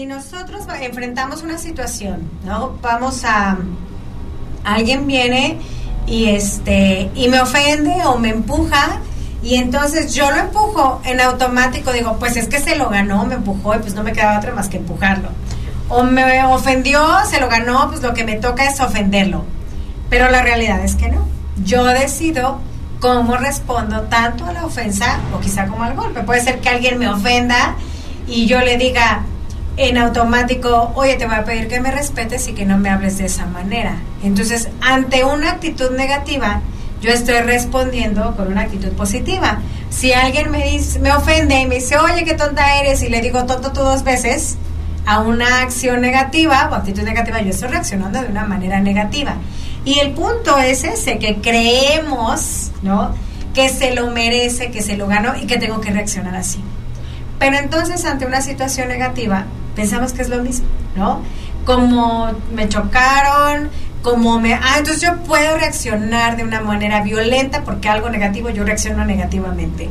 si nosotros enfrentamos una situación, ¿no? Vamos a alguien viene y este y me ofende o me empuja y entonces yo lo empujo en automático, digo, pues es que se lo ganó, me empujó y pues no me quedaba otra más que empujarlo. O me ofendió, se lo ganó, pues lo que me toca es ofenderlo. Pero la realidad es que no. Yo decido cómo respondo tanto a la ofensa o quizá como al golpe. Puede ser que alguien me ofenda y yo le diga en automático, oye, te voy a pedir que me respetes y que no me hables de esa manera. Entonces, ante una actitud negativa, yo estoy respondiendo con una actitud positiva. Si alguien me, dice, me ofende y me dice, oye, qué tonta eres, y le digo tonto tú dos veces, a una acción negativa o actitud negativa, yo estoy reaccionando de una manera negativa. Y el punto es ese, que creemos, ¿no? Que se lo merece, que se lo ganó y que tengo que reaccionar así. Pero entonces ante una situación negativa, pensamos que es lo mismo, ¿no? Como me chocaron, como me... Ah, entonces yo puedo reaccionar de una manera violenta porque algo negativo yo reacciono negativamente.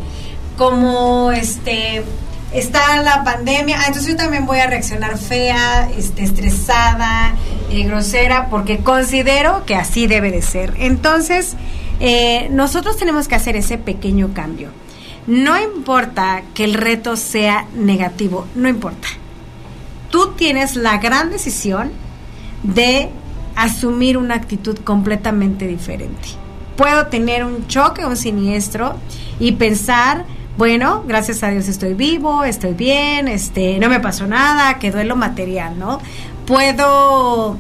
Como este está la pandemia, ah, entonces yo también voy a reaccionar fea, este, estresada, eh, grosera, porque considero que así debe de ser. Entonces, eh, nosotros tenemos que hacer ese pequeño cambio. No importa que el reto sea negativo, no importa. Tú tienes la gran decisión de asumir una actitud completamente diferente. Puedo tener un choque, un siniestro y pensar, bueno, gracias a Dios estoy vivo, estoy bien, este, no me pasó nada, quedó en lo material, ¿no? Puedo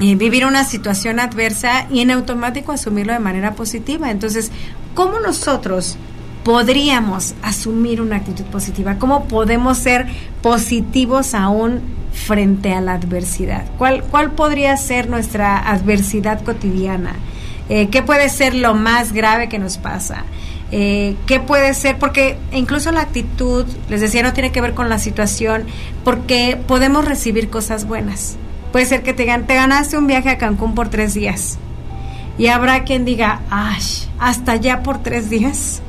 eh, vivir una situación adversa y en automático asumirlo de manera positiva. Entonces, ¿cómo nosotros podríamos asumir una actitud positiva? ¿Cómo podemos ser positivos aún frente a la adversidad? ¿Cuál, cuál podría ser nuestra adversidad cotidiana? Eh, ¿Qué puede ser lo más grave que nos pasa? Eh, ¿Qué puede ser? Porque incluso la actitud, les decía, no tiene que ver con la situación, porque podemos recibir cosas buenas. Puede ser que te, te ganaste un viaje a Cancún por tres días. Y habrá quien diga, ¡ay! ¿Hasta allá por tres días?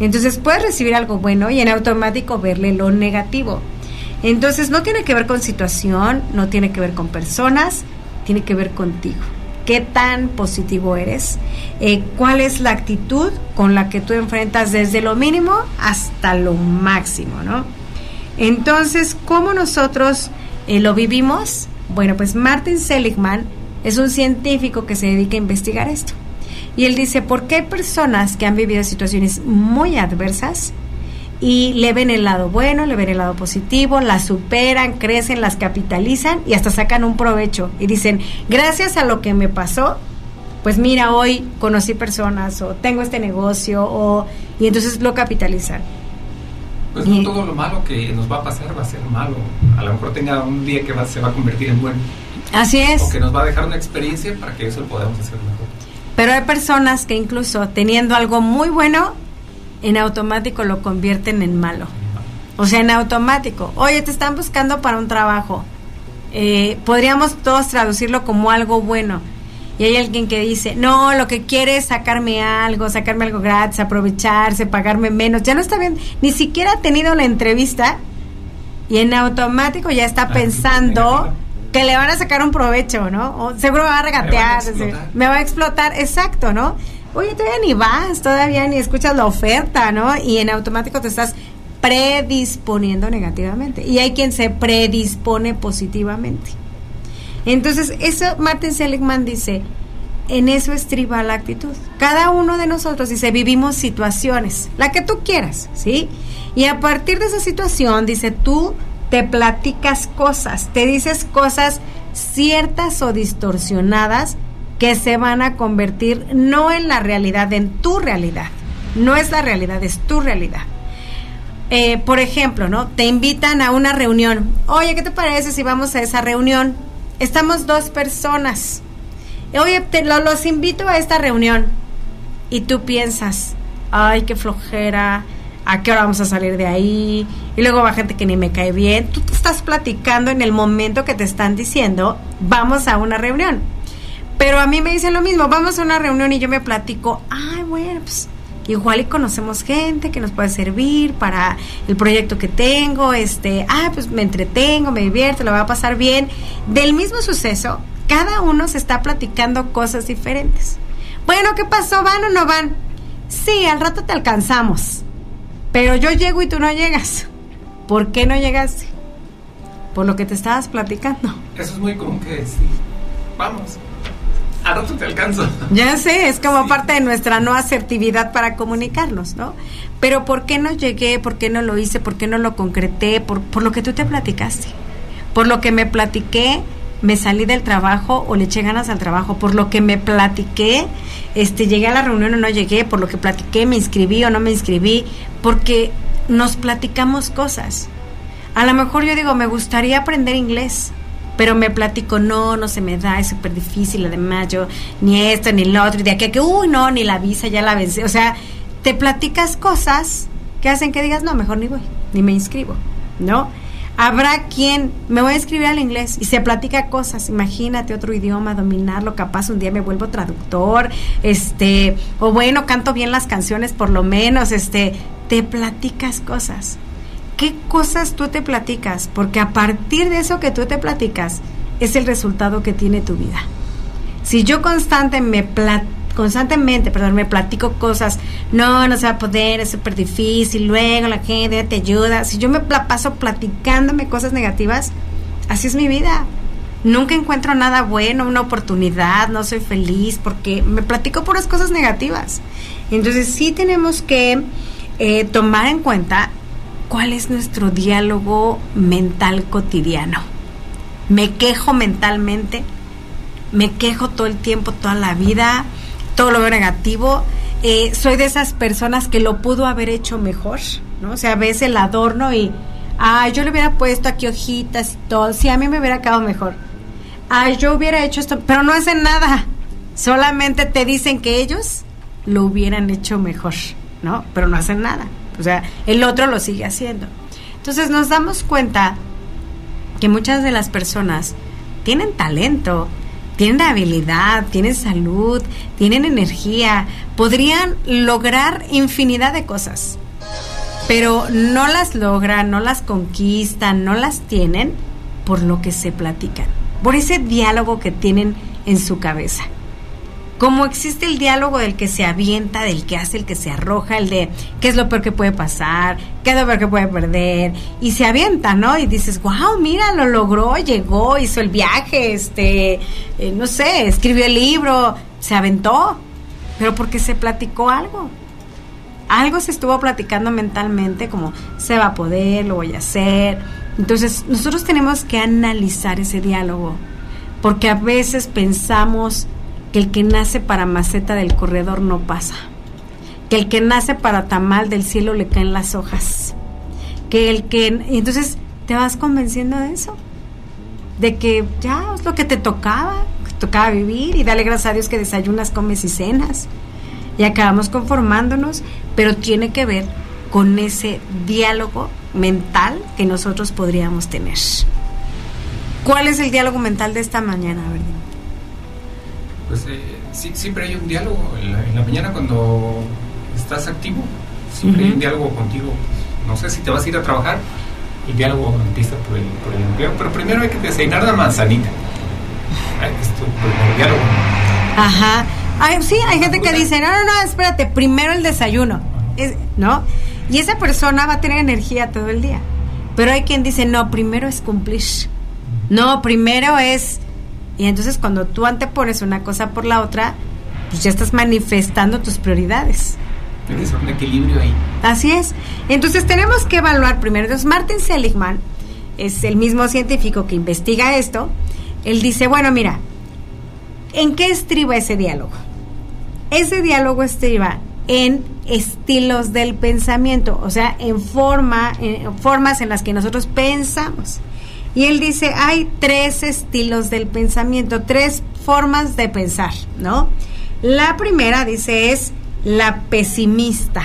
Entonces puedes recibir algo bueno y en automático verle lo negativo. Entonces no tiene que ver con situación, no tiene que ver con personas, tiene que ver contigo. ¿Qué tan positivo eres? Eh, ¿Cuál es la actitud con la que tú enfrentas desde lo mínimo hasta lo máximo? ¿no? Entonces, ¿cómo nosotros eh, lo vivimos? Bueno, pues Martin Seligman es un científico que se dedica a investigar esto. Y él dice, ¿por qué hay personas que han vivido situaciones muy adversas y le ven el lado bueno, le ven el lado positivo, las superan, crecen, las capitalizan y hasta sacan un provecho? Y dicen, gracias a lo que me pasó, pues mira, hoy conocí personas o tengo este negocio o y entonces lo capitalizan. Pues no todo lo malo que nos va a pasar va a ser malo. A lo mejor tenga un día que va, se va a convertir en bueno. Así es. O que nos va a dejar una experiencia para que eso lo podamos hacer mejor. Pero hay personas que incluso teniendo algo muy bueno, en automático lo convierten en malo. O sea, en automático. Oye, te están buscando para un trabajo. Eh, podríamos todos traducirlo como algo bueno. Y hay alguien que dice, no, lo que quiere es sacarme algo, sacarme algo gratis, aprovecharse, pagarme menos. Ya no está bien, ni siquiera ha tenido la entrevista y en automático ya está pensando que le van a sacar un provecho, ¿no? O seguro me va a regatear, me va a explotar, exacto, ¿no? Oye, todavía ni vas, todavía ni escuchas la oferta, ¿no? Y en automático te estás predisponiendo negativamente. Y hay quien se predispone positivamente. Entonces, eso Martin Seligman dice, en eso estriba la actitud. Cada uno de nosotros dice, vivimos situaciones, la que tú quieras, ¿sí? Y a partir de esa situación, dice, tú te platicas cosas, te dices cosas ciertas o distorsionadas que se van a convertir no en la realidad, en tu realidad. No es la realidad, es tu realidad. Eh, por ejemplo, ¿no? Te invitan a una reunión. Oye, ¿qué te parece si vamos a esa reunión? Estamos dos personas. Oye, te los invito a esta reunión. Y tú piensas, ay, qué flojera, a qué hora vamos a salir de ahí, y luego va gente que ni me cae bien. Tú te estás platicando en el momento que te están diciendo, vamos a una reunión. Pero a mí me dicen lo mismo, vamos a una reunión y yo me platico, ay, bueno, pues igual y conocemos gente que nos puede servir para el proyecto que tengo, este, ah, pues me entretengo, me divierto, lo va a pasar bien. Del mismo suceso, cada uno se está platicando cosas diferentes. Bueno, ¿qué pasó? ¿Van o no van? Sí, al rato te alcanzamos. Pero yo llego y tú no llegas. ¿Por qué no llegaste? Por lo que te estabas platicando. Eso es muy común que sí. Vamos. Al rato te alcanzo. Ya sé, es como parte de nuestra no asertividad para comunicarnos, ¿no? Pero ¿por qué no llegué? ¿Por qué no lo hice? ¿Por qué no lo concreté? Por, por lo que tú te platicaste. Por lo que me platiqué, me salí del trabajo o le eché ganas al trabajo. Por lo que me platiqué, este, llegué a la reunión o no llegué. Por lo que platiqué, me inscribí o no me inscribí. Porque nos platicamos cosas. A lo mejor yo digo, me gustaría aprender inglés pero me platico, no, no se me da, es súper difícil, además yo ni esto ni lo otro, y de aquí a que, uy, no, ni la visa, ya la vencé. O sea, te platicas cosas que hacen que digas, no, mejor ni voy, ni me inscribo, ¿no? Habrá quien me voy a inscribir al inglés y se platica cosas, imagínate otro idioma, dominarlo, capaz un día me vuelvo traductor, este, o bueno, canto bien las canciones por lo menos, este, te platicas cosas. ¿qué cosas tú te platicas? Porque a partir de eso que tú te platicas es el resultado que tiene tu vida. Si yo constante me constantemente, perdón, me platico cosas, no, no se va a poder, es súper difícil, luego la gente te ayuda, si yo me paso platicándome cosas negativas, así es mi vida. Nunca encuentro nada bueno, una oportunidad, no soy feliz porque me platico puras cosas negativas. Entonces sí tenemos que eh, tomar en cuenta cuál es nuestro diálogo mental cotidiano. Me quejo mentalmente, me quejo todo el tiempo, toda la vida, todo lo veo negativo. Eh, soy de esas personas que lo pudo haber hecho mejor, ¿no? O sea, ves el adorno y, ah, yo le hubiera puesto aquí hojitas y todo, sí, a mí me hubiera quedado mejor. Ah, yo hubiera hecho esto, pero no hacen nada. Solamente te dicen que ellos lo hubieran hecho mejor, ¿no? Pero no hacen nada. O sea, el otro lo sigue haciendo. Entonces nos damos cuenta que muchas de las personas tienen talento, tienen habilidad, tienen salud, tienen energía, podrían lograr infinidad de cosas, pero no las logran, no las conquistan, no las tienen por lo que se platican, por ese diálogo que tienen en su cabeza como existe el diálogo del que se avienta, del que hace, el que se arroja, el de qué es lo peor que puede pasar, qué es lo peor que puede perder, y se avienta, ¿no? Y dices, wow, mira, lo logró, llegó, hizo el viaje, este, eh, no sé, escribió el libro, se aventó, pero porque se platicó algo. Algo se estuvo platicando mentalmente, como se va a poder, lo voy a hacer. Entonces, nosotros tenemos que analizar ese diálogo, porque a veces pensamos que el que nace para maceta del corredor no pasa, que el que nace para tamal del cielo le caen las hojas, que el que... Entonces te vas convenciendo de eso, de que ya es lo que te tocaba, que tocaba vivir y dale gracias a Dios que desayunas, comes y cenas. Y acabamos conformándonos, pero tiene que ver con ese diálogo mental que nosotros podríamos tener. ¿Cuál es el diálogo mental de esta mañana, Verdín? Pues eh, siempre hay un diálogo. En la, mañana cuando estás activo, siempre hay un diálogo contigo. No sé si te vas a ir a trabajar, el diálogo empieza por el, por el empleo, pero primero hay que desayunar la manzanita. Esto, el diálogo. Ajá. sí, hay gente que dice, no, no, no, espérate, primero el desayuno. ¿No? Y esa persona va a tener energía todo el día. Pero hay quien dice, no, primero es cumplir. No, primero es y entonces cuando tú antepones una cosa por la otra, pues ya estás manifestando tus prioridades. Tienes un equilibrio ahí. Así es. Entonces tenemos que evaluar primero. Entonces Martin Seligman es el mismo científico que investiga esto. Él dice, bueno, mira, ¿en qué estriba ese diálogo? Ese diálogo estriba en estilos del pensamiento, o sea, en forma, en formas en las que nosotros pensamos. Y él dice, hay tres estilos del pensamiento, tres formas de pensar, ¿no? La primera, dice, es la pesimista.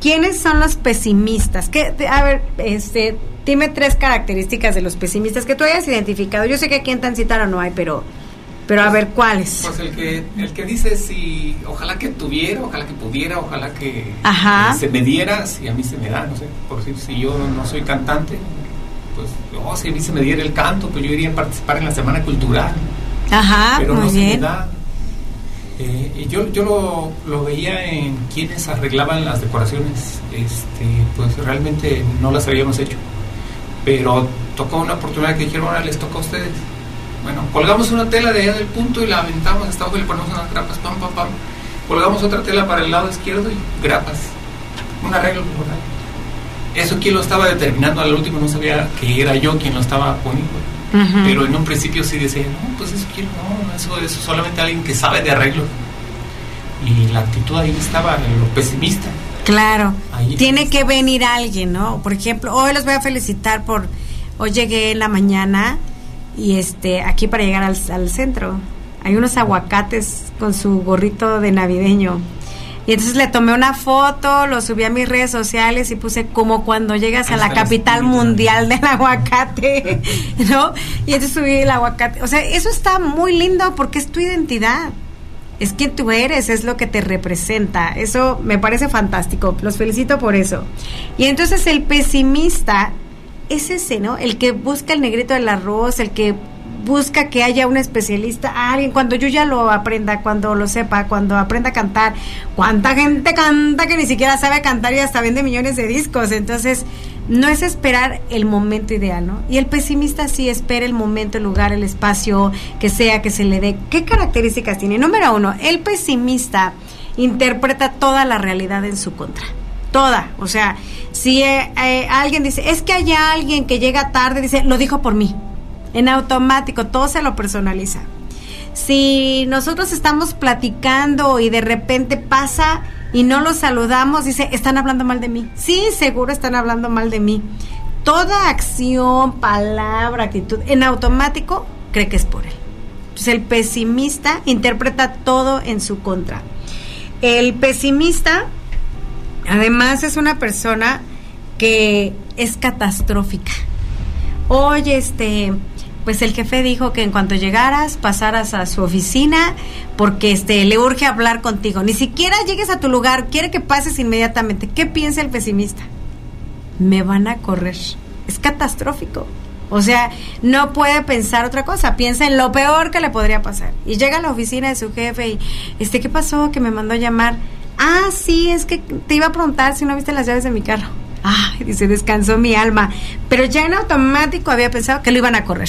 ¿Quiénes son los pesimistas? Que, a ver, este, dime tres características de los pesimistas que tú hayas identificado. Yo sé que aquí en Tancítaro no hay, pero, Pero a ver, ¿cuáles? Pues el que, el que dice si, ojalá que tuviera, ojalá que pudiera, ojalá que, Ajá. se me diera, si a mí se me da, no sé, por decir, si yo no soy cantante, pues, oh, si a mí se me diera el canto, pues yo iría a participar en la Semana Cultural, Ajá, pero muy no se bien. me da. Eh, y yo yo lo, lo veía en quienes arreglaban las decoraciones, este, pues realmente no las habíamos hecho, pero tocó una oportunidad que dijeron, ahora les toca a ustedes. Bueno, colgamos una tela de allá del punto y la aventamos hasta abajo y le ponemos unas grapas, pam, pam, pam. Colgamos otra tela para el lado izquierdo y grapas. Un arreglo floral. Eso quien lo estaba determinando al último no sabía que era yo quien lo estaba poniendo. Pero en un principio sí decía, no, pues eso quiero, no, eso es solamente alguien que sabe de arreglo. Y la actitud ahí estaba, lo pesimista. Claro, Ahí tiene que venir alguien, ¿no? Por ejemplo, hoy los voy a felicitar por, hoy llegué en la mañana y este, aquí para llegar al, al centro, hay unos aguacates con su gorrito de navideño. Y entonces le tomé una foto, lo subí a mis redes sociales y puse como cuando llegas a la capital mundial del aguacate, ¿no? Y entonces subí el aguacate. O sea, eso está muy lindo porque es tu identidad es quien tú eres, es lo que te representa. Eso me parece fantástico. Los felicito por eso. Y entonces el pesimista es ese, ¿no? El que busca el negrito del arroz, el que busca que haya un especialista, alguien, cuando yo ya lo aprenda, cuando lo sepa, cuando aprenda a cantar. ¿Cuánta gente canta que ni siquiera sabe cantar y hasta vende millones de discos? Entonces, no es esperar el momento ideal, ¿no? Y el pesimista sí espera el momento, el lugar, el espacio que sea que se le dé. ¿Qué características tiene? Número uno, el pesimista interpreta toda la realidad en su contra. Toda. O sea, si eh, eh, alguien dice, es que hay alguien que llega tarde, dice, lo dijo por mí. En automático, todo se lo personaliza. Si nosotros estamos platicando y de repente pasa y no lo saludamos, dice, están hablando mal de mí. Sí, seguro están hablando mal de mí. Toda acción, palabra, actitud, en automático cree que es por él. Entonces el pesimista interpreta todo en su contra. El pesimista, además, es una persona que es catastrófica. Oye, este, pues el jefe dijo que en cuanto llegaras pasaras a su oficina porque este le urge hablar contigo. Ni siquiera llegues a tu lugar, quiere que pases inmediatamente. ¿Qué piensa el pesimista? Me van a correr. Es catastrófico. O sea, no puede pensar otra cosa, piensa en lo peor que le podría pasar. Y llega a la oficina de su jefe y, este, ¿qué pasó? Que me mandó a llamar. Ah, sí, es que te iba a preguntar si no viste las llaves de mi carro. Ah, dice, descansó mi alma. Pero ya en automático había pensado que lo iban a correr,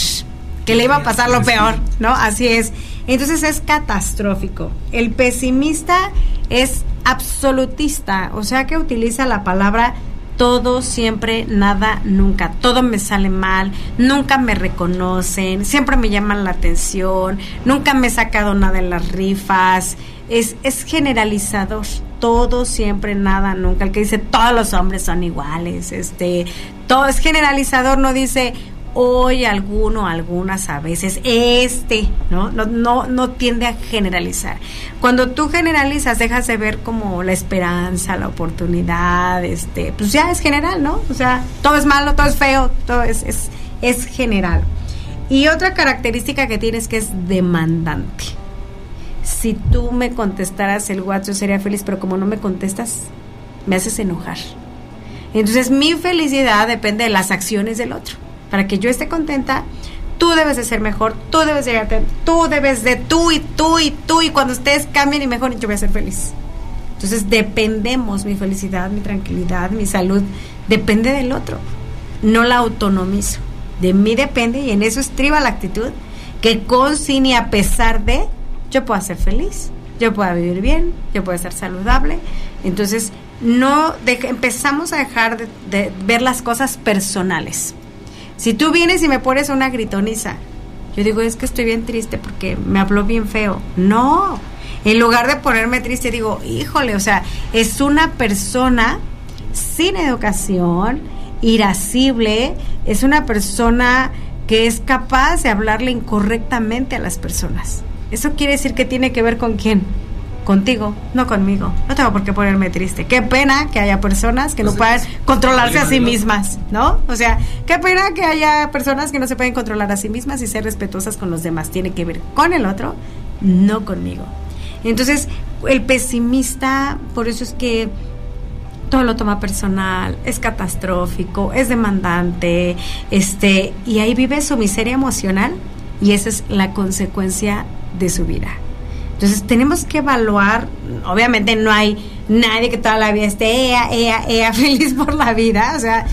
que le iba a pasar lo peor, ¿no? Así es. Entonces es catastrófico. El pesimista es absolutista, o sea que utiliza la palabra todo, siempre, nada, nunca. Todo me sale mal, nunca me reconocen, siempre me llaman la atención, nunca me he sacado nada en las rifas. Es, es generalizador, todo, siempre, nada, nunca. El que dice todos los hombres son iguales, este, todo es generalizador, no dice hoy alguno, algunas a veces, este, ¿no? No, no, no tiende a generalizar. Cuando tú generalizas, dejas de ver como la esperanza, la oportunidad, este, pues ya es general, ¿no? O sea, todo es malo, todo es feo, todo es, es, es general. Y otra característica que tienes que es demandante. Si tú me contestaras el WhatsApp sería feliz, pero como no me contestas, me haces enojar. Entonces mi felicidad depende de las acciones del otro. Para que yo esté contenta, tú debes de ser mejor, tú debes de llegarte, tú debes de tú y tú y tú y cuando ustedes cambien y mejoren, yo voy a ser feliz. Entonces dependemos, mi felicidad, mi tranquilidad, mi salud, depende del otro. No la autonomizo. De mí depende y en eso estriba la actitud que con, sin y a pesar de, yo pueda ser feliz, yo pueda vivir bien, yo pueda estar saludable. Entonces, no deje- empezamos a dejar de, de ver las cosas personales. Si tú vienes y me pones una gritoniza, yo digo, es que estoy bien triste porque me habló bien feo. No, en lugar de ponerme triste, digo, híjole, o sea, es una persona sin educación, irascible, es una persona que es capaz de hablarle incorrectamente a las personas. Eso quiere decir que tiene que ver con quién? Contigo, no conmigo. No tengo por qué ponerme triste. Qué pena que haya personas que no puedan controlarse a sí mismas, ¿no? O sea, qué pena que haya personas que no se pueden controlar a sí mismas y ser respetuosas con los demás. Tiene que ver con el otro, no conmigo. Entonces, el pesimista, por eso es que todo lo toma personal, es catastrófico, es demandante, este, y ahí vive su miseria emocional y esa es la consecuencia de su vida. Entonces tenemos que evaluar, obviamente no hay nadie que toda la vida esté ea, ea, ea, feliz por la vida, o sea,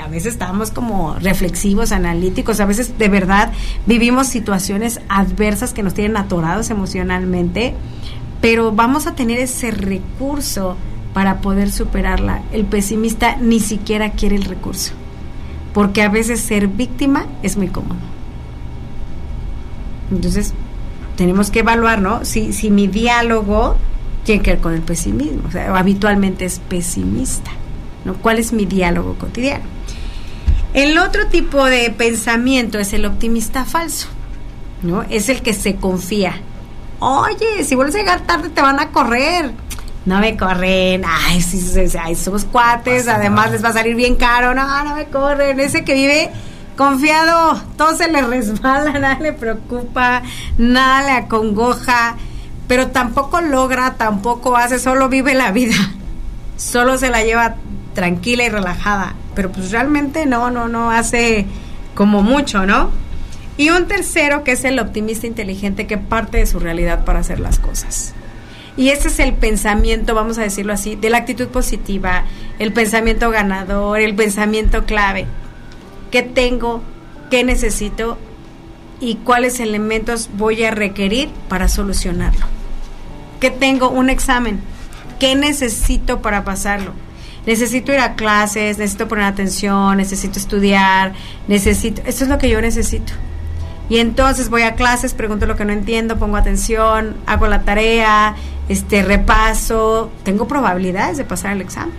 a veces estamos como reflexivos, analíticos, a veces de verdad vivimos situaciones adversas que nos tienen atorados emocionalmente, pero vamos a tener ese recurso para poder superarla. El pesimista ni siquiera quiere el recurso, porque a veces ser víctima es muy cómodo. Entonces, tenemos que evaluar, ¿no? Si, si mi diálogo tiene que ver con el pesimismo, o sea, habitualmente es pesimista, ¿no? ¿Cuál es mi diálogo cotidiano? El otro tipo de pensamiento es el optimista falso, ¿no? Es el que se confía. Oye, si vuelves a llegar tarde te van a correr. No me corren. Ay, sí, sí, sí, ay, somos cuates. Además les va a salir bien caro. No, no me corren. Ese que vive confiado, todo se le resbala, nada le preocupa, nada le acongoja, pero tampoco logra, tampoco hace, solo vive la vida. Solo se la lleva tranquila y relajada, pero pues realmente no, no, no hace como mucho, ¿no? Y un tercero que es el optimista inteligente que parte de su realidad para hacer las cosas. Y ese es el pensamiento, vamos a decirlo así, de la actitud positiva, el pensamiento ganador, el pensamiento clave. ¿Qué tengo? ¿Qué necesito? ¿Y cuáles elementos voy a requerir para solucionarlo? ¿Qué tengo? Un examen. ¿Qué necesito para pasarlo? Necesito ir a clases, necesito poner atención, necesito estudiar, necesito... Esto es lo que yo necesito. Y entonces voy a clases, pregunto lo que no entiendo, pongo atención, hago la tarea, este repaso, tengo probabilidades de pasar el examen.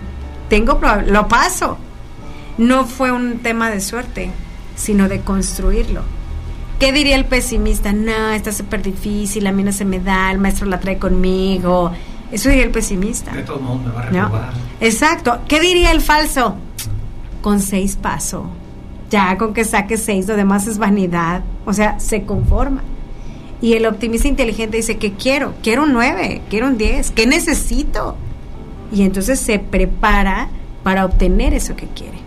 Tengo lo paso. No fue un tema de suerte, sino de construirlo. ¿Qué diría el pesimista? No, está súper difícil, a mí no se me da, el maestro la trae conmigo. Eso diría el pesimista. De todos modos me va a. Exacto. ¿Qué diría el falso? Con seis paso. Ya con que saque seis, lo demás es vanidad. O sea, se conforma. Y el optimista inteligente dice, ¿qué quiero? Quiero un nueve, quiero un diez. ¿Qué necesito? Y entonces se prepara para obtener eso que quiere.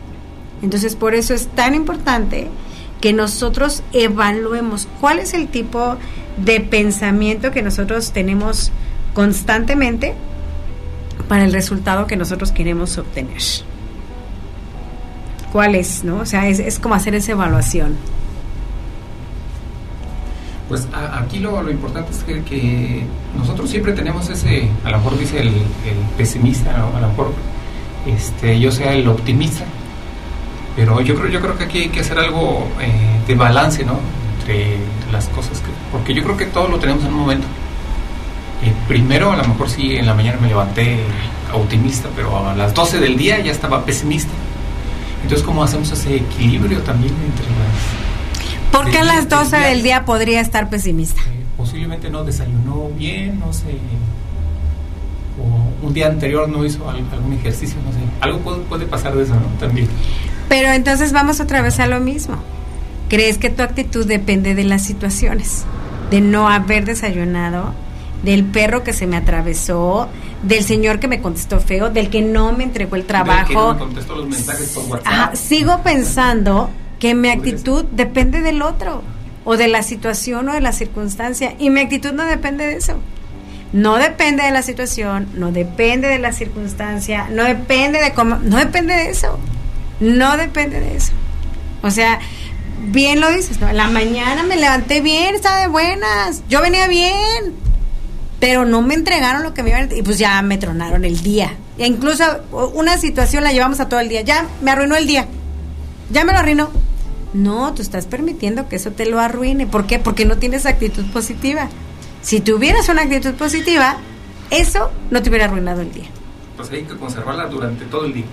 Entonces, por eso es tan importante que nosotros evaluemos cuál es el tipo de pensamiento que nosotros tenemos constantemente para el resultado que nosotros queremos obtener. ¿Cuál es? ¿no? O sea, es, como hacer esa evaluación. Pues a- aquí lo, lo importante es que, nosotros siempre tenemos ese, a lo mejor dice el, pesimista, ¿no? a lo mejor este, yo sea el optimista, pero yo creo, yo creo que aquí hay que hacer algo eh, de balance, ¿no? Entre las cosas, que, porque yo creo que todo lo tenemos en un momento. Eh, primero, a lo mejor sí, en la mañana me levanté optimista, pero a las 12 del día ya estaba pesimista. Entonces, ¿cómo hacemos ese equilibrio también entre las... ¿Por qué a del las día- 12 del día podría estar pesimista? eh, posiblemente no desayunó bien, no sé, o un día anterior no hizo al- algún ejercicio, no sé. Algo puede, puede pasar de eso, ¿no? También. Pero entonces vamos otra vez a lo mismo. ¿Crees que tu actitud depende de las situaciones? De no haber desayunado, del perro que se me atravesó, del señor que me contestó feo, del que no me entregó el Del que no trabajo. me contestó los mensajes por WhatsApp. Ajá, sigo pensando que mi actitud depende del otro, o de la situación o de la circunstancia, y mi actitud no depende de eso. No depende de la situación, no depende de la circunstancia, no depende de cómo, no depende de eso. No depende de eso. O sea, bien lo dices, ¿no? La mañana me levanté bien, estaba de buenas, yo venía bien, pero no me entregaron lo que me iban y pues ya me tronaron el día. E incluso una situación la llevamos a todo el día, ya me arruinó el día, ya me lo arruinó. No, tú estás permitiendo que eso te lo arruine. ¿Por qué? Porque no tienes actitud positiva. Si tuvieras una actitud positiva, eso no te hubiera arruinado el día. Pues hay que conservarla durante todo el día.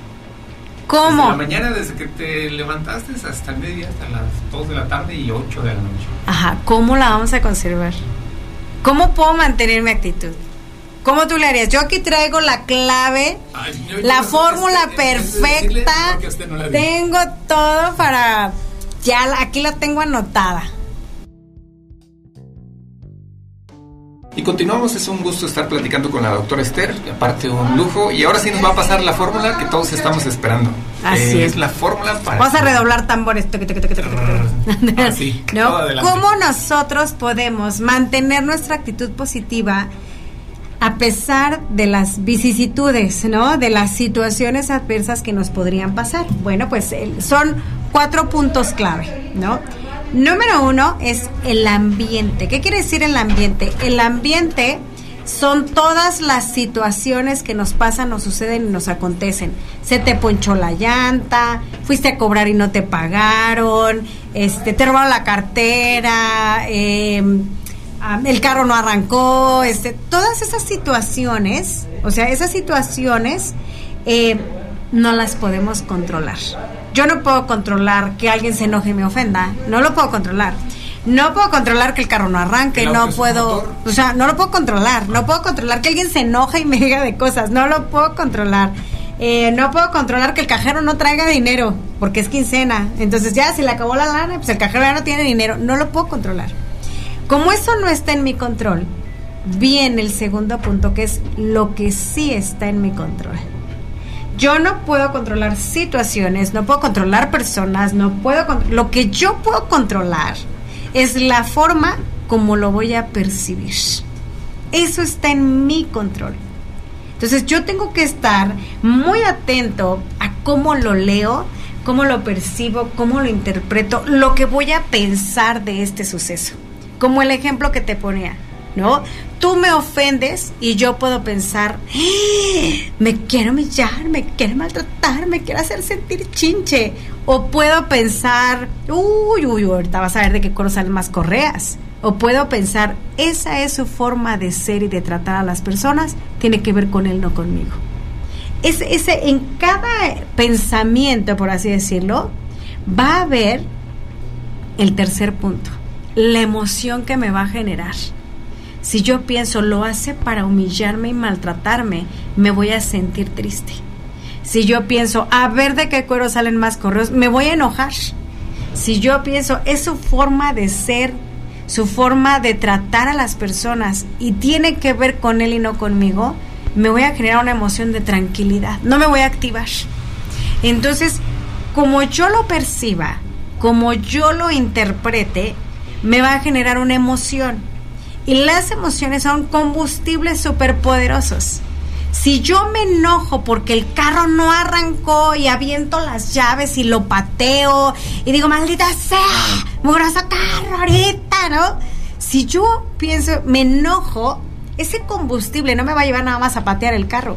¿Cómo? Desde la mañana, desde que te levantaste hasta el mediodía, hasta las 2 de la tarde y 8 de la noche. Ajá, ¿cómo la vamos a conservar? ¿Cómo puedo mantener mi actitud? ¿Cómo tú le harías? Yo aquí traigo la clave, la fórmula perfecta. tengo todo para... Ya aquí la tengo anotada. Y continuamos, es un gusto estar platicando con la doctora Esther, aparte un lujo. Y ahora sí nos va a pasar la fórmula que todos estamos esperando. Así es. la fórmula para... Vamos a redoblar tambores. Así, ¿No? ¿Cómo nosotros podemos mantener nuestra actitud positiva a pesar de las vicisitudes, ¿no? De las situaciones adversas que nos podrían pasar. Bueno, pues son cuatro puntos clave, ¿no? Número uno es el ambiente. ¿Qué quiere decir el ambiente? El ambiente son todas las situaciones que nos pasan, nos suceden y nos acontecen. Se te ponchó la llanta, fuiste a cobrar y no te pagaron, este, te robaron la cartera, em, el carro no arrancó, este, todas esas situaciones, o sea, esas situaciones eh, no las podemos controlar. Yo no puedo controlar que alguien se enoje y me ofenda. No lo puedo controlar. No puedo controlar que el carro no arranque, no puedo, o sea, no lo puedo controlar, no puedo controlar que alguien se enoje y me diga de cosas, no lo puedo controlar. Eh, no puedo controlar que el cajero no traiga dinero, porque es quincena. Entonces ya, si le acabó la lana, pues el cajero ya no tiene dinero. No lo puedo controlar. Como eso no está en mi control, viene el segundo punto, que es lo que sí está en mi control. Yo no puedo controlar situaciones, no puedo controlar personas, no puedo lo que yo puedo controlar es la forma como lo voy a percibir. Eso está en mi control. Entonces yo tengo que estar muy atento a cómo lo leo, cómo lo percibo, cómo lo interpreto, lo que voy a pensar de este suceso. Como el ejemplo que te ponía. ¿No? Tú me ofendes y yo puedo pensar, ¡Ah! me quiero humillar, me quiere maltratar, me quiere hacer sentir chinche. O puedo pensar, uy, uy, ahorita vas a ver de qué color salen más correas. O puedo pensar, esa es su forma de ser y de tratar a las personas, tiene que ver con él, no conmigo. Ese, ese, en cada pensamiento, por así decirlo, va a haber el tercer punto, la emoción que me va a generar. Si yo pienso lo hace para humillarme y maltratarme, me voy a sentir triste. Si yo pienso a ver de qué cuero salen más correos, me voy a enojar. Si yo pienso es su forma de ser, su forma de tratar a las personas y tiene que ver con él y no conmigo, me voy a generar una emoción de tranquilidad, no me voy a activar. Entonces, como yo lo perciba, como yo lo interprete, me va a generar una emoción y las emociones son combustibles superpoderosos. Si yo me enojo porque el carro no arrancó y aviento las llaves y lo pateo y digo, maldita sea, mugroso carro ahorita, ¿no? Si yo pienso, me enojo, ese combustible no me va a llevar nada más a patear el carro.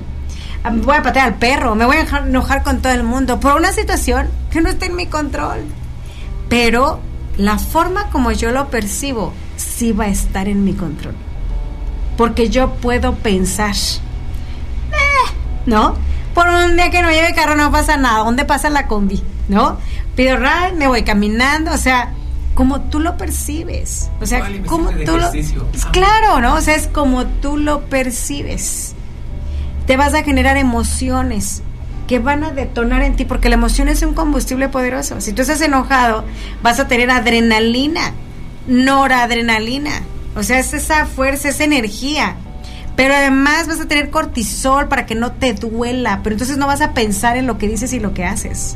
Ah, voy a patear al perro, me voy a enojar con todo el mundo por una situación que no está en mi control. Pero la forma como yo lo percibo sí va a estar en mi control. Porque yo puedo pensar, eh, ¿no? Por un día que no lleve carro no pasa nada. ¿Dónde pasa la combi? ¿No? Pido ride, me voy caminando, o sea, como tú lo percibes. O sea, como tú lo... Claro, ¿no? O sea, es como tú lo percibes. Te vas a generar emociones que van a detonar en ti, porque la emoción es un combustible poderoso. Si tú estás enojado, vas a tener adrenalina noradrenalina. O sea, es esa fuerza, esa energía. Pero además vas a tener cortisol para que no te duela. Pero entonces no vas a pensar en lo que dices y lo que haces.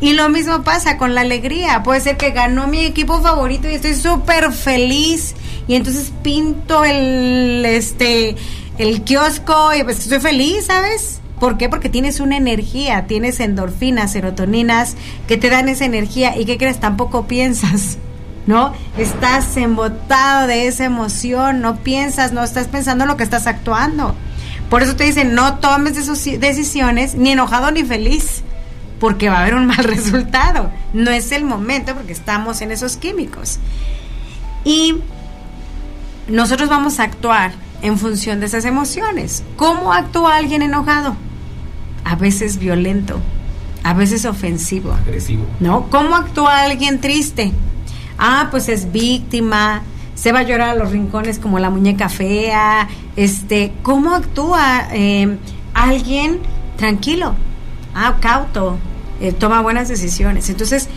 Y lo mismo pasa con la alegría. Puede ser que ganó mi equipo favorito y estoy súper feliz. Y entonces pinto el, este, el kiosco y pues estoy feliz, ¿sabes? ¿Por qué? Porque tienes una energía, tienes endorfinas, serotoninas que te dan esa energía. ¿Y qué crees? Tampoco piensas. ¿No? Estás embotado de esa emoción, no piensas, no estás pensando en lo que estás actuando. Por eso te dicen, no tomes decisiones ni enojado ni feliz, porque va a haber un mal resultado. No es el momento porque estamos en esos químicos. Y nosotros vamos a actuar en función de esas emociones. ¿Cómo actúa alguien enojado? A veces violento, a veces ofensivo. Agresivo. ¿No? ¿Cómo actúa alguien triste? Ah, pues es víctima, se va a llorar a los rincones como la muñeca fea, este, ¿cómo actúa eh, alguien tranquilo, ah, cauto, eh, toma buenas decisiones? Entonces,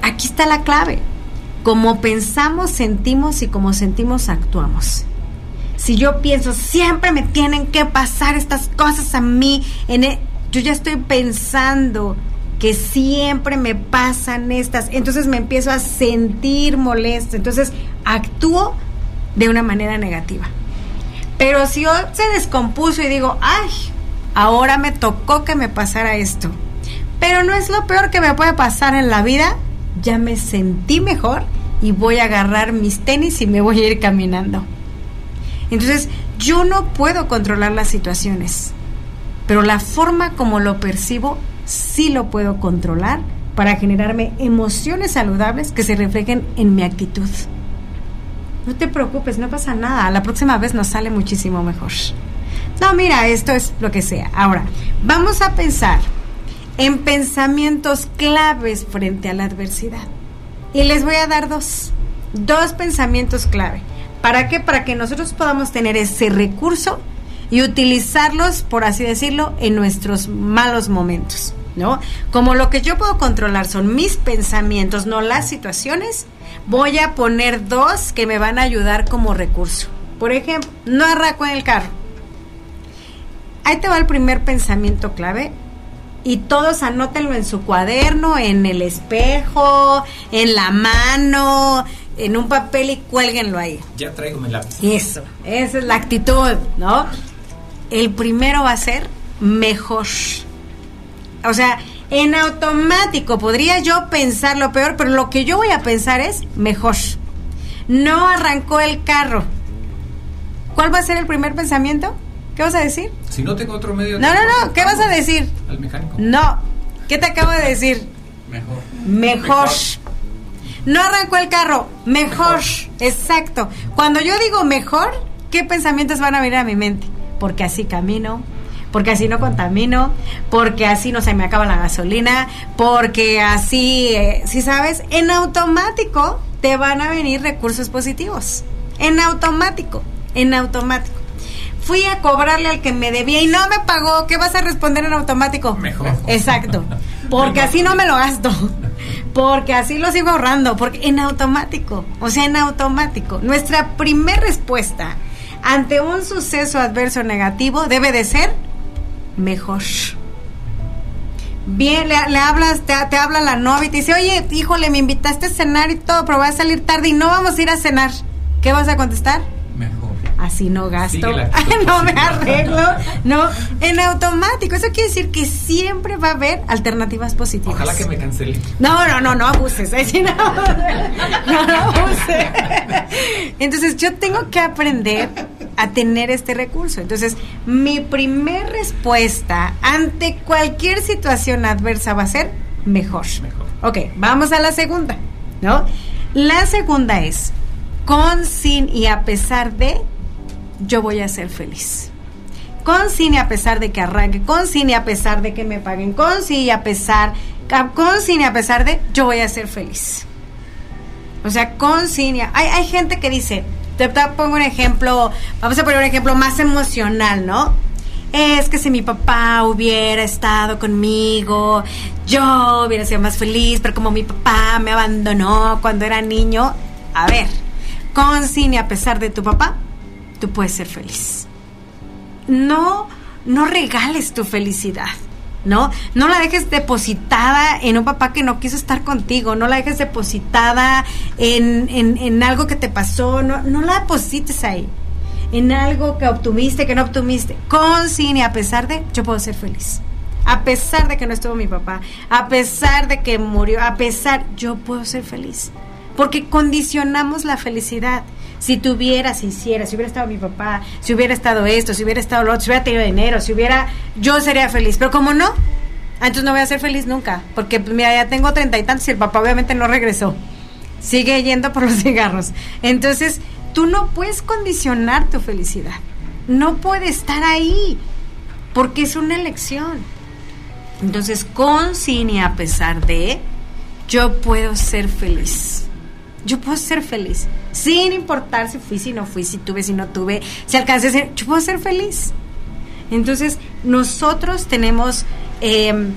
aquí está la clave. Como pensamos, sentimos y como sentimos, actuamos. Si yo pienso, siempre me tienen que pasar estas cosas a mí, en e-", yo ya estoy pensando que siempre me pasan estas, entonces me empiezo a sentir molesto, entonces actúo de una manera negativa. Pero si yo se descompuso y digo, ay, ahora me tocó que me pasara esto, pero no es lo peor que me puede pasar en la vida, ya me sentí mejor y voy a agarrar mis tenis y me voy a ir caminando. Entonces, yo no puedo controlar las situaciones, pero la forma como lo percibo sí lo puedo controlar para generarme emociones saludables que se reflejen en mi actitud. No te preocupes, no pasa nada. La próxima vez nos sale muchísimo mejor. No, mira, esto es lo que sea. Ahora, vamos a pensar en pensamientos claves frente a la adversidad. Y les voy a dar dos. Dos pensamientos clave. ¿Para qué? Para que nosotros podamos tener ese recurso y utilizarlos, por así decirlo, en nuestros malos momentos, ¿no? Como lo que yo puedo controlar son mis pensamientos, no las situaciones, voy a poner dos que me van a ayudar como recurso. Por ejemplo, no arranco en el carro. Ahí te va el primer pensamiento clave y todos anótenlo en su cuaderno, en el espejo, en la mano, en un papel y cuélguenlo ahí. Ya traigo mi lápiz. Eso, esa es la actitud, ¿no? El primero va a ser mejor. O sea, en automático podría yo pensar lo peor, pero lo que yo voy a pensar es mejor. No arrancó el carro. ¿Cuál va a ser el primer pensamiento? ¿Qué vas a decir? Si no tengo otro medio. No, no, no. ¿Qué vas a decir? Al mecánico. No. ¿Qué te acabo de decir? Mejor. Mejor. No arrancó el carro. Mejor. Exacto. Cuando yo digo mejor, ¿qué pensamientos van a venir a mi mente? Porque así camino, porque así no contamino, porque así no se me acaba la gasolina, porque así, eh, si sabes, en automático te van a venir recursos positivos. En automático, en automático. Fui a cobrarle al que me debía y no me pagó. ¿Qué vas a responder en automático? Mejor. Exacto. Porque así no me lo gasto. Porque así lo sigo ahorrando. Porque en automático. O sea, en automático. Nuestra primera respuesta ante un suceso adverso negativo debe de ser mejor. Bien, le, hablas, te, te, habla la novia y te dice, oye, híjole, me invitaste a cenar y todo, pero voy a salir tarde y no vamos a ir a cenar. ¿Qué vas a contestar? Mejor. Así no gasto, no me arreglo, no, en automático. Eso quiere decir que siempre va a haber alternativas positivas. Ojalá que me cancele. No, no, no, no abuses. no, no, no abuses. Entonces yo tengo que aprender a tener este recurso. Entonces, mi primer respuesta ante cualquier situación adversa va a ser mejor. Mejor. Ok, vamos a la segunda, ¿no? La segunda es, con, sin y a pesar de, yo voy a ser feliz. Con, sin y a pesar de que arranque, con, sin y a pesar de que me paguen, con, sin y a pesar, con, sin y a pesar de, yo voy a ser feliz. O sea, con, sin y hay, hay gente que dice, te, pongo un ejemplo, vamos a poner un ejemplo más emocional, ¿no? Es que si mi papá hubiera estado conmigo, yo hubiera sido más feliz, pero como mi papá me abandonó cuando era niño, a ver, con cine a pesar de tu papá, tú puedes ser feliz. No, no regales tu felicidad. ¿No? No la dejes depositada en un papá que no quiso estar contigo, no la dejes depositada en, en, algo que te pasó, no, no la deposites ahí, en algo que obtuviste, que no obtuviste. Con cine, a pesar de, yo puedo ser feliz. A pesar de que no estuvo mi papá, a pesar de que murió, a pesar, yo puedo ser feliz. Porque condicionamos la felicidad si tuviera, si hiciera, si hubiera estado mi papá, si hubiera estado esto, si hubiera estado lo otro, si hubiera tenido dinero, si hubiera, yo sería feliz. Pero como no, entonces no voy a ser feliz nunca. Porque pues, mira, ya tengo treinta y tantos y el papá obviamente no regresó. Sigue yendo por los cigarros. Entonces, tú no puedes condicionar tu felicidad. No puede estar ahí. Porque es una elección. Entonces, con sin y a pesar de, yo puedo ser feliz. Yo puedo ser feliz, sin importar si fui, si no fui, si tuve, si no tuve, si alcancé a ser, yo puedo ser feliz. Entonces, nosotros tenemos em,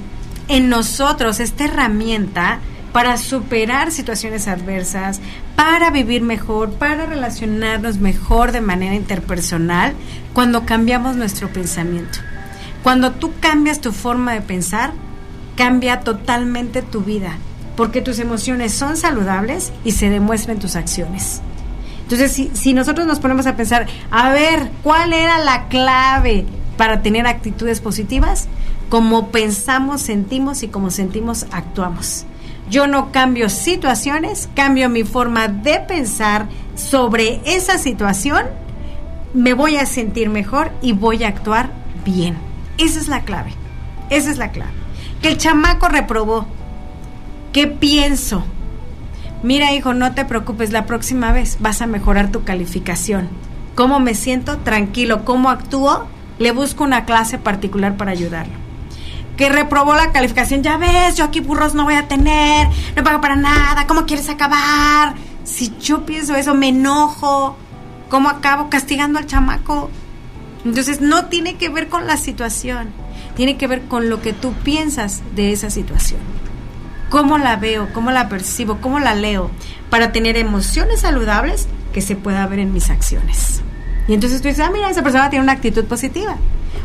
en nosotros esta herramienta para superar situaciones adversas, para vivir mejor, para relacionarnos mejor de manera interpersonal, cuando cambiamos nuestro pensamiento. Cuando tú cambias tu forma de pensar, cambia totalmente tu vida porque tus emociones son saludables y se demuestran tus acciones. Entonces, si, si, nosotros nos ponemos a pensar, a ver, ¿cuál era la clave para tener actitudes positivas? Como pensamos, sentimos y como sentimos, actuamos. Yo no cambio situaciones, cambio mi forma de pensar sobre esa situación, me voy a sentir mejor y voy a actuar bien. Esa es la clave. Esa es la clave. Que el chamaco reprobó, ¿Qué pienso? Mira, hijo, no te preocupes, la próxima vez vas a mejorar tu calificación. ¿Cómo me siento? Tranquilo. ¿Cómo actúo? Le busco una clase particular para ayudarlo. Que reprobó la calificación, ya ves, yo aquí burros no voy a tener, no pago para nada, ¿cómo quieres acabar? Si yo pienso eso, me enojo. ¿Cómo acabo castigando al chamaco? Entonces no tiene que ver con la situación, tiene que ver con lo que tú piensas de esa situación cómo la veo, cómo la percibo, cómo la leo, para tener emociones saludables que se pueda ver en mis acciones. Y entonces tú dices, ah, mira, esa persona tiene una actitud positiva.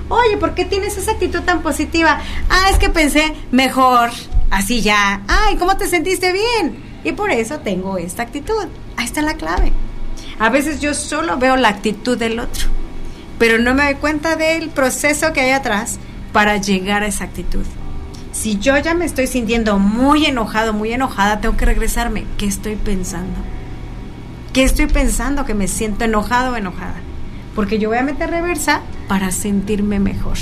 Oye, ¿por qué tienes esa actitud tan positiva? Ah, es que pensé mejor, así ya. Ay, ¿cómo te sentiste bien? Y por eso tengo esta actitud. Ahí está la clave. A veces yo solo veo la actitud del otro, pero no me doy cuenta del proceso que hay atrás para llegar a esa actitud si yo ya me estoy sintiendo muy enojado, muy enojada, tengo que regresarme. ¿Qué estoy pensando? ¿Qué estoy pensando que me siento enojado o enojada? Porque yo voy a meter reversa para sentirme mejor.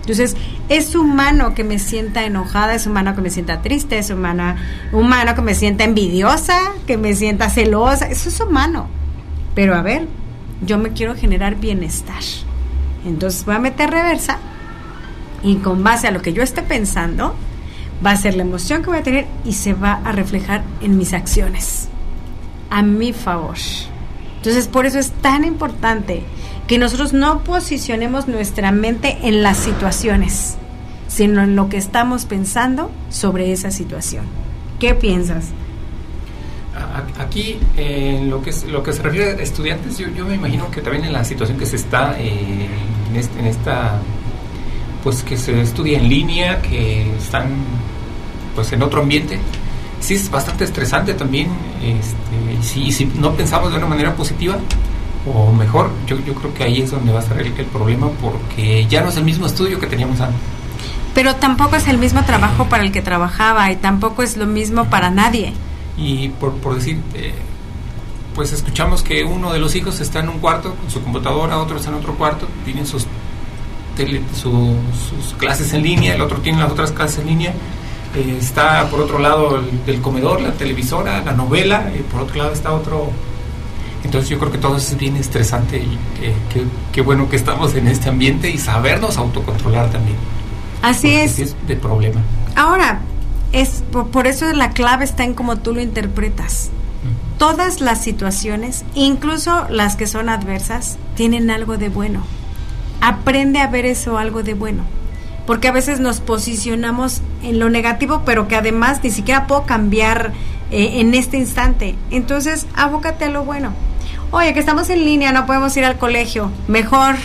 Entonces, es humano que me sienta enojada, es humano que me sienta triste, es humano, humano que me sienta envidiosa, que me sienta celosa, eso es humano. Pero a ver, yo me quiero generar bienestar. Entonces voy a meter reversa y con base a lo que yo esté pensando, va a ser la emoción que voy a tener y se va a reflejar en mis acciones. A mi favor. Entonces, por eso es tan importante que nosotros no posicionemos nuestra mente en las situaciones, sino en lo que estamos pensando sobre esa situación. ¿Qué piensas? Aquí, en lo que, lo que se refiere a estudiantes, yo, me imagino que también en la situación que se está eh, en esta pues que se estudia en línea, que están pues en otro ambiente. Sí es bastante estresante también, este, y si, no pensamos de una manera positiva, o mejor, yo, yo creo que ahí es donde va a estar el, el, problema porque ya no es el mismo estudio que teníamos antes. Pero tampoco es el mismo trabajo para el que trabajaba y tampoco es lo mismo para nadie. Y por, por decir, eh, pues escuchamos que uno de los hijos está en un cuarto con su computadora, otro está en otro cuarto, tienen sus sus clases en línea, el otro tiene las otras clases en línea. Eh, está por otro lado el, del comedor, la televisora, la novela, y por otro lado está otro. Entonces yo creo que todo eso es bien estresante y eh, qué bueno que estamos en este ambiente y sabernos autocontrolar también. Así es. es de problema. Ahora, es por, por, eso la clave está en cómo tú lo interpretas. Todas las situaciones, incluso las que son adversas, tienen algo de bueno aprende a ver eso algo de bueno. Porque a veces nos posicionamos en lo negativo, pero que además ni siquiera puedo cambiar eh, en este instante. Entonces, abócate a lo bueno. Oye, que estamos en línea, no podemos ir al colegio. Mejor.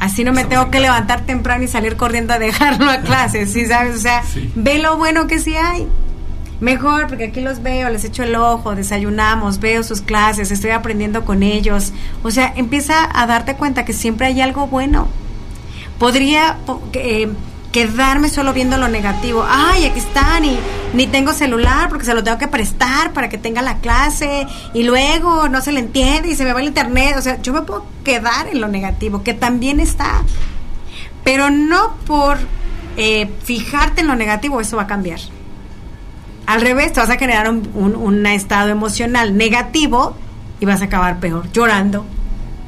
Así no me tengo que levantar temprano y salir corriendo a dejarlo a clases, ¿sí sabes? O sea, ve lo bueno que sí hay mejor porque aquí los veo, les echo el ojo, desayunamos, veo sus clases, estoy aprendiendo con ellos. O sea, empieza a darte cuenta que siempre hay algo bueno. Podría eh, quedarme solo viendo lo negativo. Ay, aquí están y ni tengo celular porque se lo tengo que prestar para que tenga la clase y luego no se le entiende y se me va el internet. O sea, yo me puedo quedar en lo negativo, que también está. Pero no por eh, fijarte en lo negativo, eso va a cambiar. Al revés, te vas a generar un, estado emocional negativo y vas a acabar peor, llorando,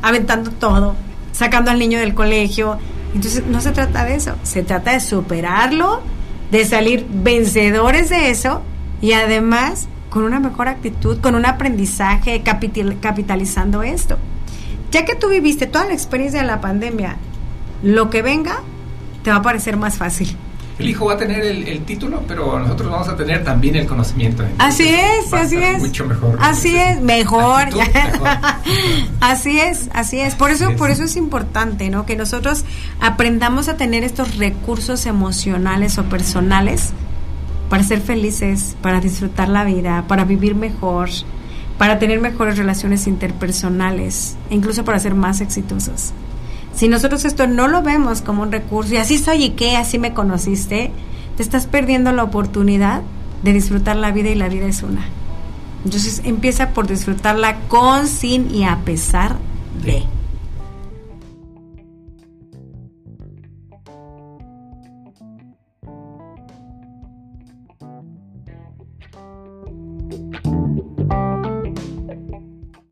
aventando todo, sacando al niño del colegio. Entonces, no se trata de eso, se trata de superarlo, de salir vencedores de eso y además con una mejor actitud, con un aprendizaje, capitalizando esto. Ya que tú viviste toda la experiencia de la pandemia, lo que venga te va a parecer más fácil el hijo va a tener el, título, pero nosotros vamos a tener también el conocimiento. así es, así es. Mucho mejor. Así es, mejor. así es, así es. Por eso, por eso es importante, ¿no? Que nosotros aprendamos a tener estos recursos emocionales o personales para ser felices, para disfrutar la vida, para vivir mejor, para tener mejores relaciones interpersonales, e incluso para ser más exitosos. Si nosotros esto no lo vemos como un recurso y así soy y qué, así me conociste, te estás perdiendo la oportunidad de disfrutar la vida y la vida es una. Entonces empieza por disfrutarla con, sin y a pesar de.